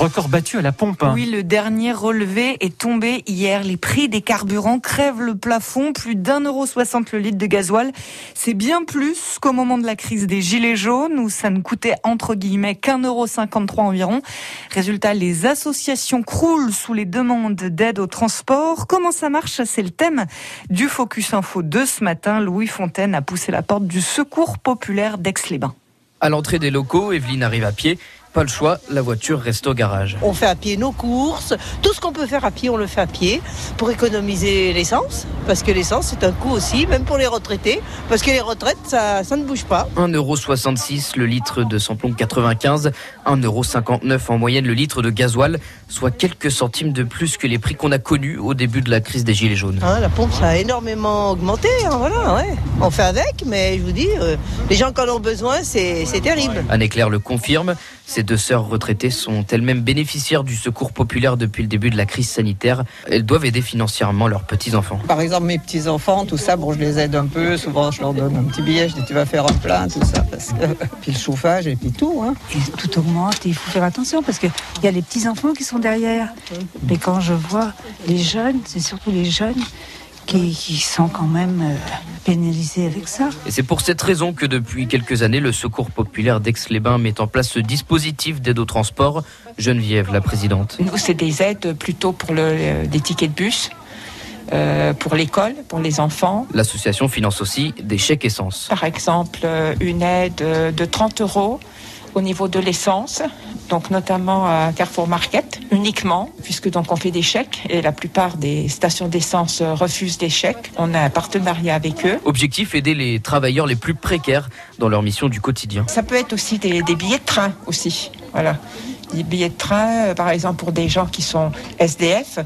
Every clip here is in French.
record battu à la pompe. hein. Oui, le dernier relevé est tombé hier. Les prix des carburants crèvent le plafond. Plus d'un euro soixante le litre de gasoil. C'est bien plus qu'au moment de la crise des gilets jaunes où ça ne coûtait entre guillemets qu'un euro cinquante-trois environ. Résultat, les associations croulent sous les demandes d'aide au transport. Comment ça marche? C'est le thème du Focus Info de ce matin. Louis Fontaine a poussé la porte du Secours populaire d'Aix-les-Bains. À l'entrée des locaux, Evelyne arrive à pied. Pas le choix, la voiture reste au garage. On fait à pied nos courses, tout ce qu'on peut faire à pied, on le fait à pied pour économiser l'essence, parce que l'essence c'est un coût aussi, même pour les retraités, parce que les retraites ça, ça ne bouge pas. 1,66€ le litre de samplon 95, 1,59€ en moyenne le litre de gasoil, soit quelques centimes de plus que les prix qu'on a connus au début de la crise des Gilets jaunes. Hein, la pompe ça a énormément augmenté, hein, voilà, ouais. On fait avec, mais je vous dis, euh, les gens qui en ont besoin c'est c'est terrible. Anne Éclair le confirme, ces deux sœurs retraitées sont elles-mêmes bénéficiaires du secours populaire depuis le début de la crise sanitaire. Elles doivent aider financièrement leurs petits-enfants. Par exemple, mes petits-enfants, tout ça, bon, je les aide un peu. Souvent, je leur donne un petit billet, je dis tu vas faire un plein, tout ça. Parce que... Puis le chauffage et puis tout. Hein. Et tout augmente et il faut faire attention parce qu'il y a les petits-enfants qui sont derrière. Mais quand je vois les jeunes, c'est surtout les jeunes qui, qui sont quand même euh, pénalisés avec ça. Et c'est pour cette raison que depuis quelques années, le Secours populaire d'Aix-les-Bains met en place ce dispositif d'aide au transport. Geneviève, la présidente. Nous, c'est des aides plutôt pour le, des tickets de bus, euh, pour l'école, pour les enfants. L'association finance aussi des chèques essence. Par exemple, euh, une aide euh, de 30 euros au niveau de l'essence, donc notamment à Carrefour Market, uniquement, puisque donc on fait des chèques et la plupart des stations d'essence refusent des chèques. On a un partenariat avec eux. Objectif aider les travailleurs les plus précaires dans leur mission du quotidien. Ça peut être aussi des, des billets de train aussi, voilà. Des billets de train, euh, par exemple pour des gens qui sont SDF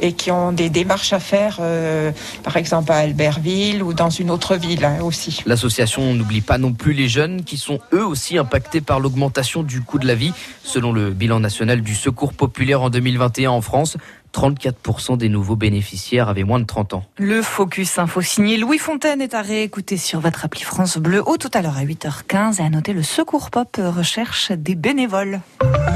et qui ont des démarches à faire, euh, par exemple à Albertville ou dans une autre ville hein, aussi. L'association n'oublie pas non plus les jeunes qui sont eux aussi impactés par l'augmentation du coût de la vie. Selon le bilan national du Secours populaire en 2021 en France, 34% des nouveaux bénéficiaires avaient moins de 30 ans. Le Focus Info signé Louis Fontaine est à réécouter sur votre appli France Bleu au tout à l'heure à 8h15 et à noter le Secours Pop recherche des bénévoles.